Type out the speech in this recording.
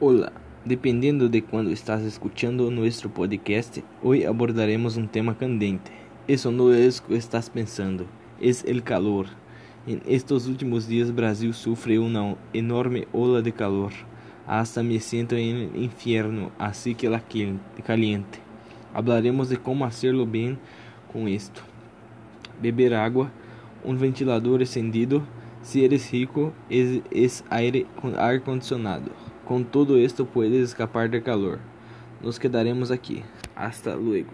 Hola, dependiendo de cuando estás escuchando nuestro podcast, hoy abordaremos un tema candente. Eso no es lo que estás pensando, es el calor. En estos últimos días Brasil sufre una enorme ola de calor. Hasta me siento en el infierno, así que la caliente. Hablaremos de cómo hacerlo bien con esto. Beber agua, un ventilador encendido, si eres rico, es, es aire acondicionado. Com todo esto puedes escapar del calor. Nos quedaremos aqui. Hasta luego.